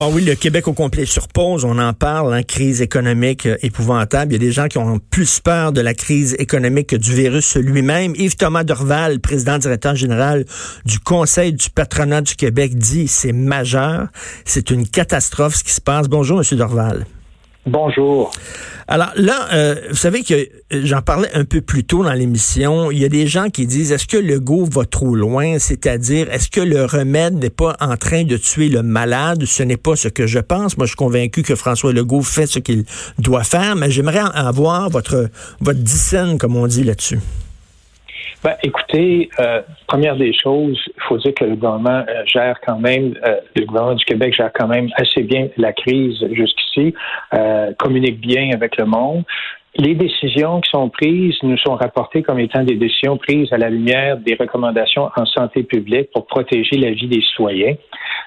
Ah oui, le Québec au complet sur pause, on en parle, hein, crise économique euh, épouvantable. Il y a des gens qui ont plus peur de la crise économique que du virus lui-même. Yves Thomas Dorval, président directeur général du Conseil du patronat du Québec, dit c'est majeur, c'est une catastrophe ce qui se passe. Bonjour, Monsieur Dorval. Bonjour. Alors là, euh, vous savez que euh, j'en parlais un peu plus tôt dans l'émission. Il y a des gens qui disent est-ce que le go va trop loin, c'est-à-dire est-ce que le remède n'est pas en train de tuer le malade? Ce n'est pas ce que je pense. Moi, je suis convaincu que François Legault fait ce qu'il doit faire, mais j'aimerais avoir votre votre dissène, comme on dit là-dessus. Ben, écoutez, euh, première des choses, il faut dire que le gouvernement euh, gère quand même, euh, le gouvernement du Québec gère quand même assez bien la crise jusqu'ici, communique bien avec le monde. Les décisions qui sont prises nous sont rapportées comme étant des décisions prises à la lumière des recommandations en santé publique pour protéger la vie des citoyens.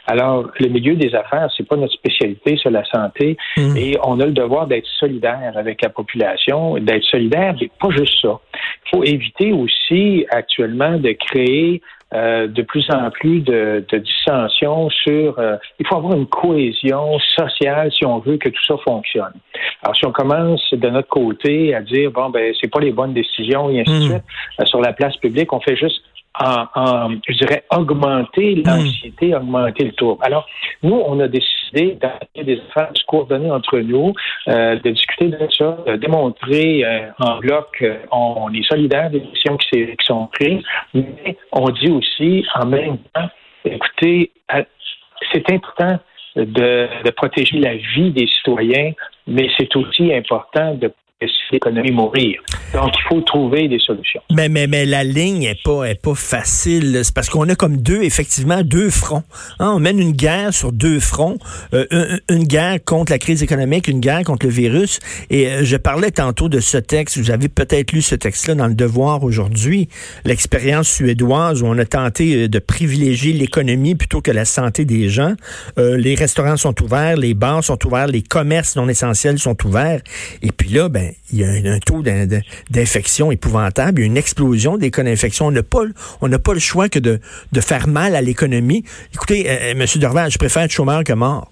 Alors, le milieu des affaires, c'est pas notre spécialité sur la santé mmh. et on a le devoir d'être solidaire avec la population, d'être solidaire, mais pas juste ça. Il faut éviter aussi actuellement de créer euh, de plus en plus de, de dissensions sur. Euh, il faut avoir une cohésion sociale si on veut que tout ça fonctionne. Alors, si on commence de notre côté à dire bon ben c'est pas les bonnes décisions et ainsi de hmm. suite euh, sur la place publique, on fait juste en, je dirais, augmenter hmm. l'anxiété, augmenter le trouble. Alors, nous, on a décidé d'avoir des affaires, de se coordonner entre nous, euh, de discuter de ça, de démontrer euh, en bloc qu'on on est solidaire des décisions qui, qui, sont prises, mais on dit aussi en même temps, écoutez, c'est important de, de protéger la vie des citoyens, mais c'est aussi important de l'économie mourir. Donc, il faut trouver des solutions. Mais, mais, mais la ligne est pas, est pas facile. C'est parce qu'on a comme deux, effectivement, deux fronts. Hein, on mène une guerre sur deux fronts. Euh, une, guerre contre la crise économique, une guerre contre le virus. Et euh, je parlais tantôt de ce texte. Vous avez peut-être lu ce texte-là dans le Devoir aujourd'hui. L'expérience suédoise où on a tenté euh, de privilégier l'économie plutôt que la santé des gens. les restaurants sont ouverts, les bars sont ouverts, les commerces non essentiels sont ouverts. Et puis là, ben, il y a un, taux d'infection épouvantable, il y a une explosion des cas d'infection. On n'a pas, pas le choix que de, de faire mal à l'économie. Écoutez, euh, euh, M. Dorval, je préfère être chômeur que mort.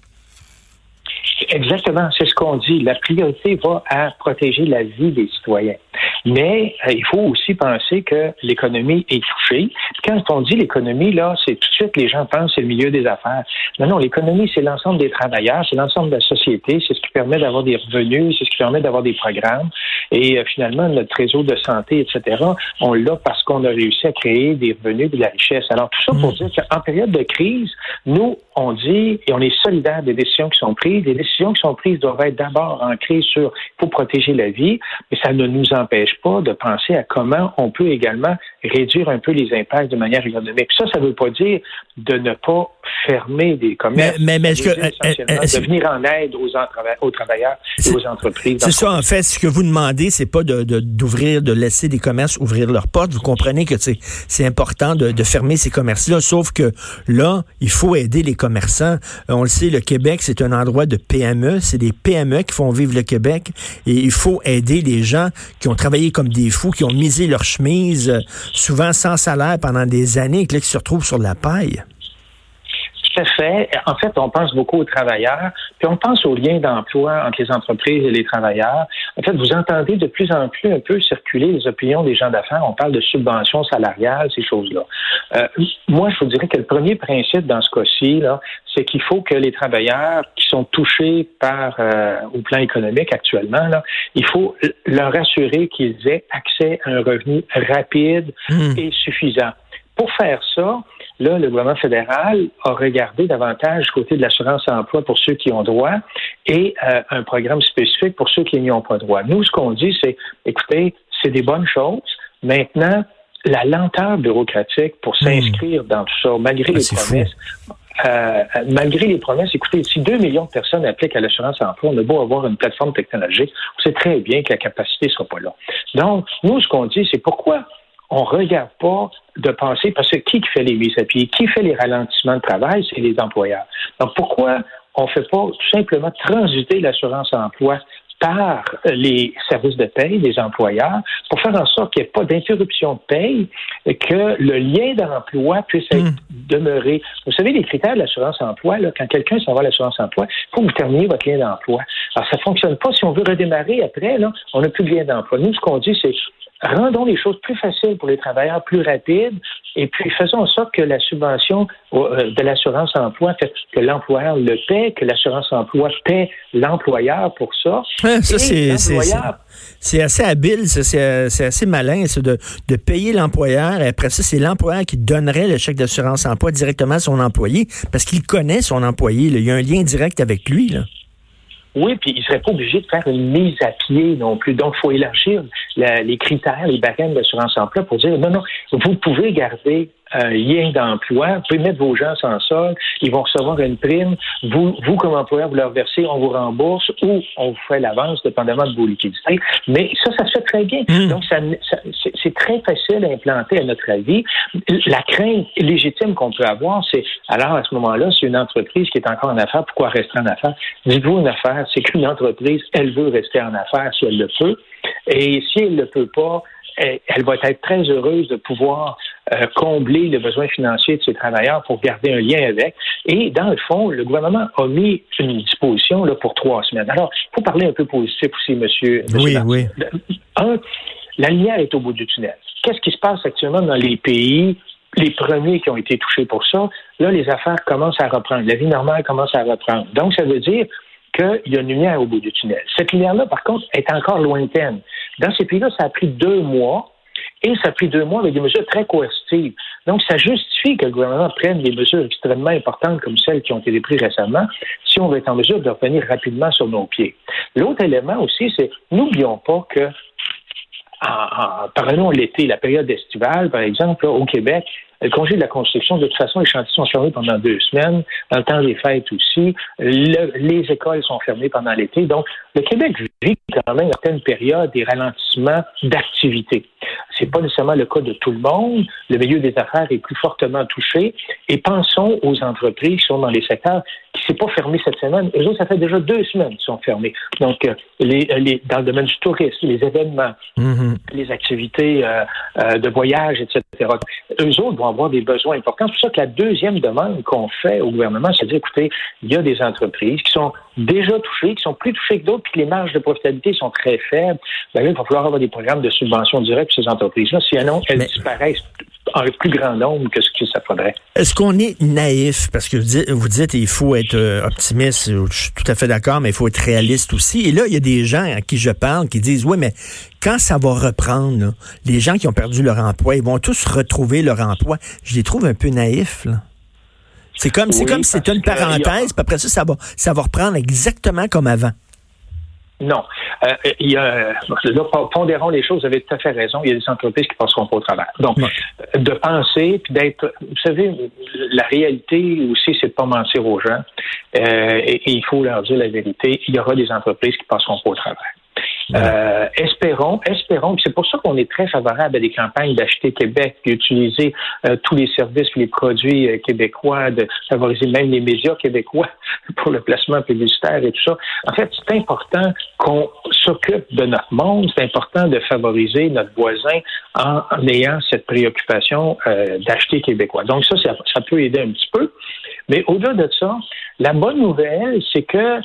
Exactement, c'est ce qu'on dit. La priorité va à protéger la vie des citoyens. Mais euh, il faut aussi penser que l'économie est touchée. Quand on dit l'économie, là, c'est tout de suite les gens pensent c'est le milieu des affaires. Non, non, l'économie, c'est l'ensemble des travailleurs, c'est l'ensemble de la société, c'est ce qui permet d'avoir des revenus, c'est ce qui permet d'avoir des programmes. Et euh, finalement, notre réseau de santé, etc., on l'a parce qu'on a réussi à créer des revenus de la richesse. Alors, tout ça pour mm. dire qu'en période de crise, nous, on dit et on est solidaire des décisions qui sont prises. Les décisions qui sont prises doivent être d'abord ancrées sur il faut protéger la vie, mais ça ne nous empêche pas de penser à comment on peut également réduire un peu les impacts de manière économique. Ça, ça ne veut pas dire de ne pas fermer des commerces. Mais, mais, est-ce que, de venir en aide aux, aux travailleurs et aux entreprises. C'est ça, en fait. Ce que vous demandez, c'est pas de, d'ouvrir, de, laisser des commerces ouvrir leurs portes. Vous comprenez que c'est, c'est important de, de fermer ces commerces-là. Sauf que là, il faut aider les commerçants. On le sait, le Québec, c'est un endroit de PME. C'est des PME qui font vivre le Québec. Et il faut aider les gens qui ont travaillé comme des fous, qui ont misé leur chemise, euh, souvent sans salaire pendant des années, et qui se retrouvent sur la paille fait. En fait, on pense beaucoup aux travailleurs, puis on pense aux liens d'emploi entre les entreprises et les travailleurs. En fait, vous entendez de plus en plus un peu circuler les opinions des gens d'affaires. On parle de subventions salariales, ces choses-là. Euh, moi, je vous dirais que le premier principe dans ce cas-ci, c'est qu'il faut que les travailleurs qui sont touchés par euh, au plan économique actuellement, là, il faut leur assurer qu'ils aient accès à un revenu rapide hmm. et suffisant. Pour faire ça, Là, le gouvernement fédéral a regardé davantage du côté de l'assurance emploi pour ceux qui ont droit et euh, un programme spécifique pour ceux qui n'y ont pas droit. Nous, ce qu'on dit, c'est, écoutez, c'est des bonnes choses. Maintenant, la lenteur bureaucratique pour hmm. s'inscrire dans tout ça, malgré ah, les promesses, euh, malgré les promesses, écoutez, si 2 millions de personnes appliquent à l'assurance emploi, on a beau avoir une plateforme technologique, on sait très bien que la capacité ne sera pas là. Donc, nous, ce qu'on dit, c'est pourquoi on ne regarde pas de penser, parce que qui fait les mises à pied, qui fait les ralentissements de travail, c'est les employeurs. Donc, pourquoi on ne fait pas tout simplement transiter l'assurance emploi par les services de paye des employeurs pour faire en sorte qu'il n'y ait pas d'interruption de paye, que le lien d'emploi puisse être hmm. demeuré? Vous savez, les critères de l'assurance emploi, là, quand quelqu'un s'en va à l'assurance emploi, il faut que vous terminiez votre lien d'emploi. Alors, ça ne fonctionne pas. Si on veut redémarrer après, là, on n'a plus de lien d'emploi. Nous, ce qu'on dit, c'est rendons les choses plus faciles pour les travailleurs, plus rapides, et puis faisons en sorte que la subvention euh, de l'assurance emploi, que l'employeur le paie, que l'assurance emploi paie l'employeur pour ça. ça, c'est assez habile, c'est assez malin de, de payer l'employeur, et après ça, c'est l'employeur qui donnerait le chèque d'assurance emploi directement à son employé, parce qu'il connaît son employé. Il y a un lien direct avec lui. Là. Oui, puis il serait pas obligé de faire une mise à pied non plus. Donc, il faut élargir les critères, les barèmes d'assurance emploi pour dire non, non, vous pouvez garder un lien d'emploi, vous pouvez mettre vos gens sans sol, ils vont recevoir une prime, vous, vous comme employeur, vous leur versez, on vous rembourse ou on vous fait l'avance, dépendamment de vos liquidités. Mais ça, ça se fait très bien. Hmm. Donc, ça, c'est très facile à implanter à notre avis. La crainte légitime qu'on peut avoir, c'est alors à ce moment-là, c'est une entreprise qui est encore en affaires, pourquoi rester en affaires? Dites-vous une affaire, c'est qu'une entreprise, elle veut rester en affaires si elle le peut. Et si elle ne le peut pas, elle, va être très heureuse de pouvoir euh, combler le besoin financier de ses travailleurs pour garder un lien avec. Et dans le fond, le gouvernement a mis une disposition là, pour trois semaines. Alors, il faut parler un peu positif aussi, monsieur. oui, oui. Un, la lumière est au bout du tunnel. Qu'est-ce qui se passe actuellement dans les pays les premiers qui ont été touchés pour ça, là, les affaires commencent à reprendre. La vie normale commence à reprendre. Donc, ça veut dire qu'il y a une lumière au bout du tunnel. Cette lumière-là, par contre, est encore lointaine. Dans ces pays-là, ça a pris deux mois et ça a pris deux mois avec des mesures très coercitives. Donc, ça justifie que le gouvernement prenne des mesures extrêmement importantes comme celles qui ont été prises récemment si on veut être en mesure de revenir rapidement sur nos pieds. L'autre élément aussi, c'est n'oublions pas que en, prenons l'été, la période estivale, par exemple, au Québec, le congé de la construction, de toute façon, les chantiers sont fermés pendant deux semaines. Dans le temps des fêtes aussi. les écoles sont fermées pendant l'été. Donc, le Québec vit quand même certaines périodes des ralentissements d'activité. C'est pas nécessairement le cas de tout le monde. Le milieu des affaires est plus fortement touché. Et pensons aux entreprises qui sont dans les secteurs qui ne s'est pas fermé cette semaine. Eux autres, ça fait déjà deux semaines qu'ils sont fermés. Donc, euh, les, les, dans le domaine du tourisme, les événements, mm-hmm. les activités euh, euh, de voyage, etc. Eux autres vont avoir des besoins importants. C'est pour ça que la deuxième demande qu'on fait au gouvernement, c'est de dire, écoutez, il y a des entreprises qui sont déjà touchées, qui sont plus touchées que d'autres, puis que les marges de profitabilité sont très faibles. Ben il va falloir avoir des programmes de subvention directe pour ces entreprises-là. Sinon, elles disparaissent en plus grand nombre que ce que ça faudrait. Est-ce qu'on est naïf? Parce que vous dites, il faut être euh, optimiste, je suis tout à fait d'accord, mais il faut être réaliste aussi. Et là, il y a des gens à qui je parle qui disent, oui, mais quand ça va reprendre, les gens qui ont perdu leur emploi, ils vont tous retrouver leur emploi. Je les trouve un peu naïfs. C'est comme, c'est comme si c'était une parenthèse, puis après ça, ça va, ça va reprendre exactement comme avant. Non. Euh, il y a, là, pondérons les choses, vous avez tout à fait raison, il y a des entreprises qui passeront pas au travers. Donc, de penser, puis d'être, vous savez, la réalité aussi, c'est de pas mentir aux gens, euh, et, il faut leur dire la vérité, il y aura des entreprises qui passeront pas au travers. Euh, espérons, espérons, c'est pour ça qu'on est très favorable à des campagnes d'acheter Québec, d'utiliser euh, tous les services, les produits euh, québécois, de favoriser même les médias québécois pour le placement publicitaire et tout ça. En fait, c'est important qu'on s'occupe de notre monde, c'est important de favoriser notre voisin en, ayant cette préoccupation d'acheter québécois. Donc ça, ça, ça peut aider un petit peu. Mais au-delà de ça, la bonne nouvelle, c'est que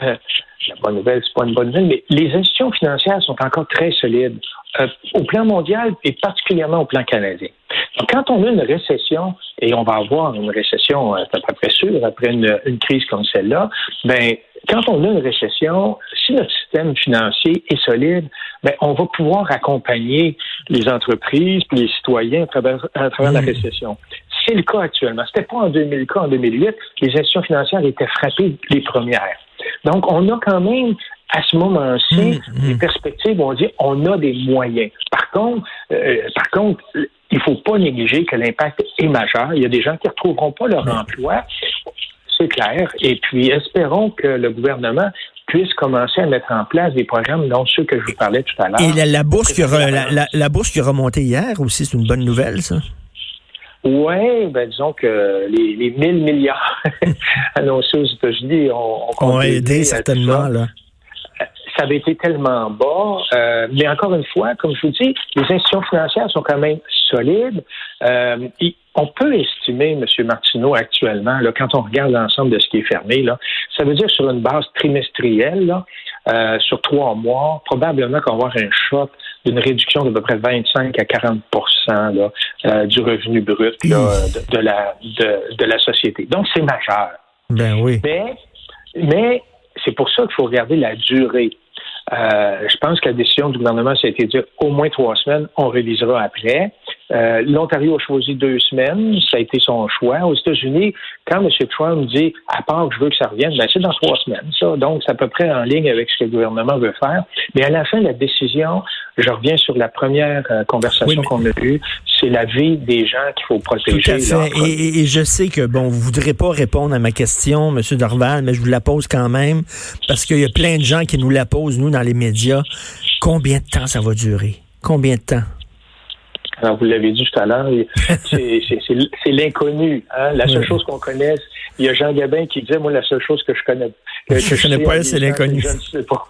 la bonne nouvelle, c'est pas une bonne nouvelle, mais les institutions financières sont encore très solides euh, au plan mondial et particulièrement au plan canadien. Donc, quand on a une récession, et on va avoir une récession, euh, c'est à peu près sûr, après une, une crise comme celle-là, ben, quand on a une récession, si notre système financier est solide, ben, on va pouvoir accompagner les entreprises et les citoyens à travers, à travers la mmh. récession. C'est le cas actuellement. C'était pas en 2000 cas, en 2008. Les institutions financières étaient frappées les premières. Donc, on a quand même, à ce moment-ci, mmh, mmh. des perspectives où on dit on a des moyens. Par contre, euh, par contre, il faut pas négliger que l'impact est majeur. Il y a des gens qui ne retrouveront pas leur emploi. C'est clair. Et puis, espérons que le gouvernement puisse commencer à mettre en place des programmes, dont ceux que je vous parlais tout à l'heure. Et la, bourse qui a, la, bourse qui a remonté hier aussi, c'est une bonne nouvelle, ça? Oui, ben disons que les, les 1000 milliards annoncés aux États-Unis ont, ont, aidé certainement. Là ça avait été tellement bas. Euh, mais encore une fois, comme je vous dis, les institutions financières sont quand même solides. Euh, on peut estimer, M. Martineau, actuellement, là, quand on regarde l'ensemble de ce qui est fermé, là, ça veut dire sur une base trimestrielle, là, euh, sur trois mois, probablement qu'on va avoir un choc d'une réduction d'à peu près 25 à 40 là, euh, du revenu brut là, de, de, la, de, de la société. Donc, c'est majeur. Ben oui. Mais, mais c'est pour ça qu'il faut regarder la durée. Euh, je pense que la décision du gouvernement, ça a été de dire au moins trois semaines, on révisera après. Euh, L'Ontario a choisi deux semaines, ça a été son choix. Aux États-Unis, quand M. Trump dit à part que je veux que ça revienne, ben c'est dans trois semaines, ça. Donc, c'est à peu près en ligne avec ce que le gouvernement veut faire. Mais à la fin, la décision, je reviens sur la première euh, conversation qu'on a eue, c'est la vie des gens qu'il faut protéger. Tout à fait. Et, je sais que, bon, vous voudrez pas répondre à ma question, M. Dorval, mais je vous la pose quand même, parce qu'il y a plein de gens qui nous la posent, nous, dans les médias. Combien de temps ça va durer? Combien de temps? Alors, vous l'avez dit tout à l'heure, c'est l'inconnu. Hein? La seule chose qu'on connaisse, il y a Jean Gabin qui disait, moi, la seule chose que je connais, que, je, je connais pas, c'est l'inconnu. Je ne sais pas.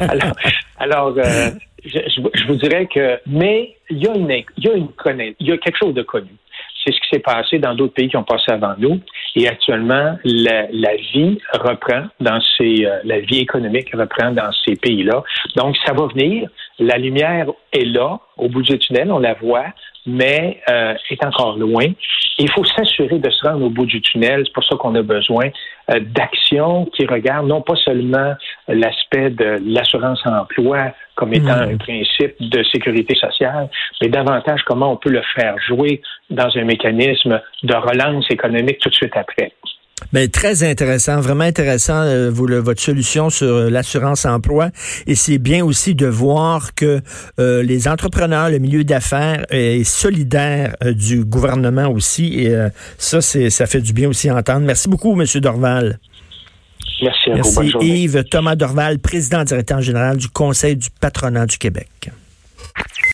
alors, alors euh, je, vous dirais que, mais il y a une, il y a une il y a quelque chose de connu. C'est ce qui s'est passé dans d'autres pays qui ont passé avant nous. Et actuellement, la, vie reprend dans ces, euh, la vie économique reprend dans ces pays-là. Donc, ça va venir. La lumière est là, au bout du tunnel, on la voit, mais euh, est encore loin. Il faut s'assurer de se rendre au bout du tunnel. C'est pour ça qu'on a besoin euh, d'actions qui regardent non pas seulement l'aspect de l'assurance emploi comme étant hmm. un principe de sécurité sociale, mais davantage comment on peut le faire jouer dans un mécanisme de relance économique tout de suite après. Ben, très intéressant, vraiment intéressant, euh, vous, votre solution sur euh, l'assurance emploi. Et c'est bien aussi de voir que euh, les entrepreneurs, le milieu d'affaires est solidaire du gouvernement aussi. Et ça, c'est ça fait du bien aussi à entendre. Merci beaucoup, Monsieur Dorval. Merci à Merci, Yves Thomas Dorval, président directeur général du Conseil du patronat du Québec.